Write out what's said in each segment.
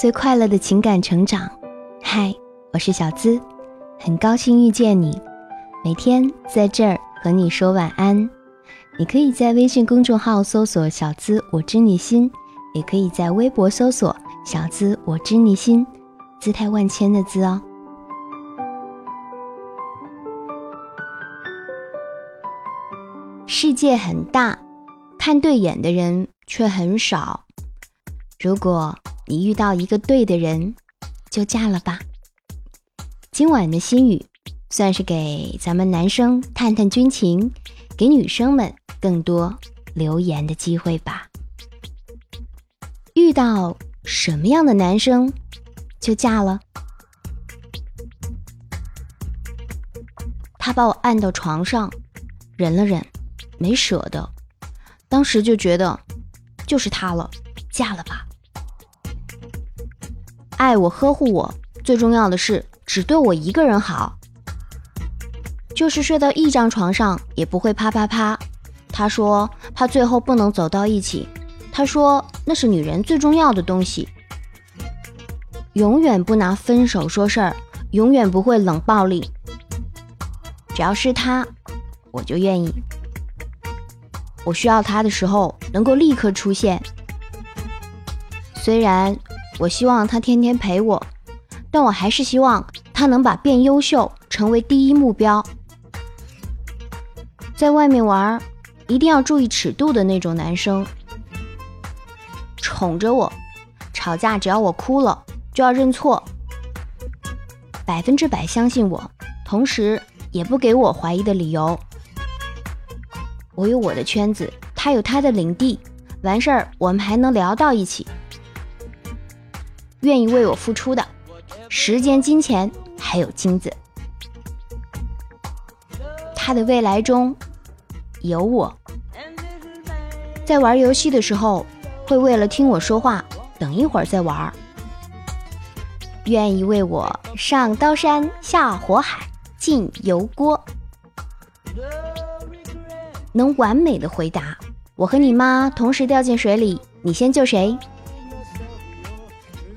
最快乐的情感成长。嗨，我是小资，很高兴遇见你。每天在这儿和你说晚安。你可以在微信公众号搜索“小资我知你心”，也可以在微博搜索“小资我知你心”，姿态万千的“资”哦。世界很大，看对眼的人却很少。如果你遇到一个对的人，就嫁了吧。今晚的心语算是给咱们男生探探军情，给女生们更多留言的机会吧。遇到什么样的男生就嫁了？他把我按到床上，忍了忍，没舍得。当时就觉得就是他了，嫁了吧。爱我呵护我，最重要的是只对我一个人好，就是睡到一张床上也不会啪啪啪。他说怕最后不能走到一起，他说那是女人最重要的东西，永远不拿分手说事儿，永远不会冷暴力。只要是他，我就愿意。我需要他的时候能够立刻出现，虽然。我希望他天天陪我，但我还是希望他能把变优秀成为第一目标。在外面玩，一定要注意尺度的那种男生，宠着我，吵架只要我哭了就要认错，百分之百相信我，同时也不给我怀疑的理由。我有我的圈子，他有他的领地，完事儿我们还能聊到一起。愿意为我付出的时间、金钱，还有金子。他的未来中有我，在玩游戏的时候，会为了听我说话，等一会儿再玩。愿意为我上刀山下火海进油锅，能完美的回答我和你妈同时掉进水里，你先救谁？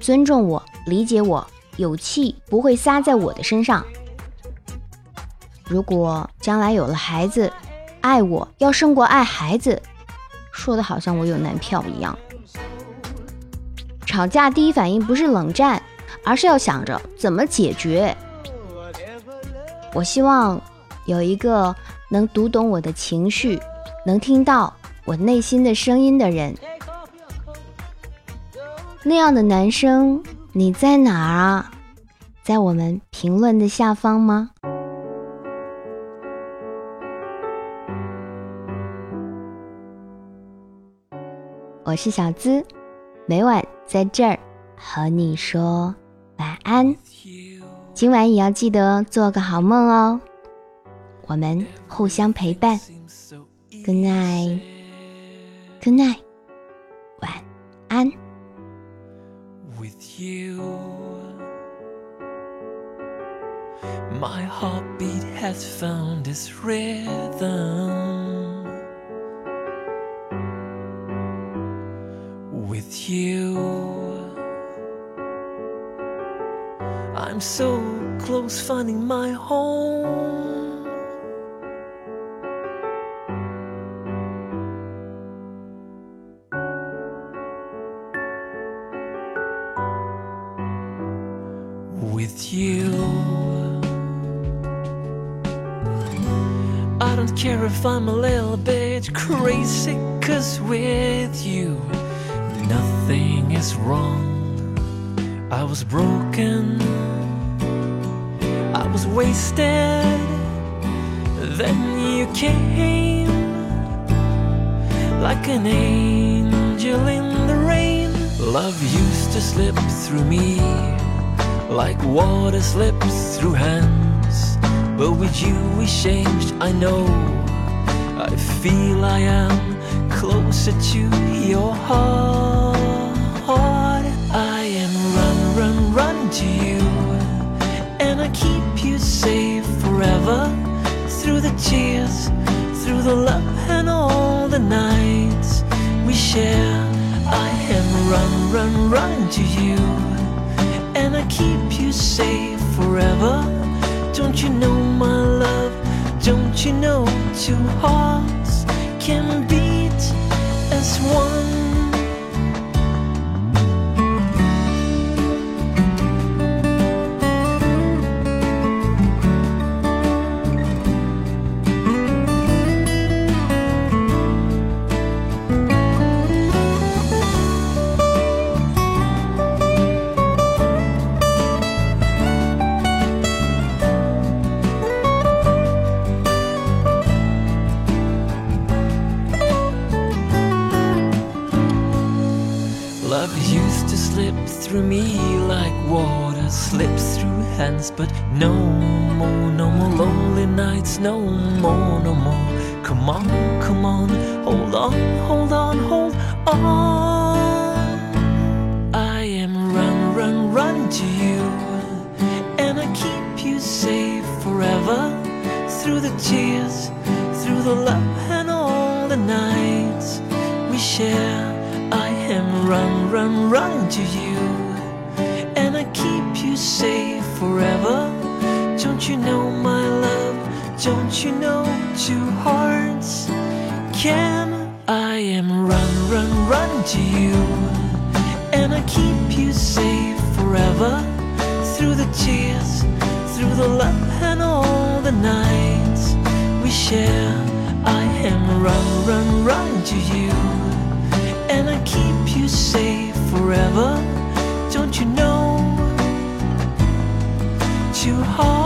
尊重我，理解我，有气不会撒在我的身上。如果将来有了孩子，爱我要胜过爱孩子，说的好像我有男票一样。吵架第一反应不是冷战，而是要想着怎么解决。我希望有一个能读懂我的情绪，能听到我内心的声音的人。那样的男生，你在哪儿啊？在我们评论的下方吗？我是小资，每晚在这儿和你说晚安。今晚也要记得做个好梦哦。我们互相陪伴。Good night，Good night，晚安。You. My heartbeat has found its rhythm with you. I'm so close finding my home. With you. I don't care if I'm a little bit crazy, cause with you, nothing is wrong. I was broken, I was wasted, then you came like an angel in the rain. Love used to slip through me like water slips through hands. But with you we changed, I know. I feel I am closer to your heart. I am run, run, run to you. And I keep you safe forever. Through the tears, through the love and all the nights we share. I am run, run, run to you I keep you safe forever. Don't you know, my love? Don't you know two hearts can beat Love used to slip through me like water slips through hands, but no more, no more lonely nights, no more, no more. Come on, come on, hold on, hold on, hold on. I am run, run, run to you, and I keep you safe forever through the tears, through the love and all the nights we share. I am run, run, run to you, and I keep you safe forever. Don't you know, my love? Don't you know two hearts can? I am run, run, run to you, and I keep you safe forever. Through the tears, through the love and all the nights we share. I am run, run, run to you and I keep you safe forever. Don't you know? Too hard.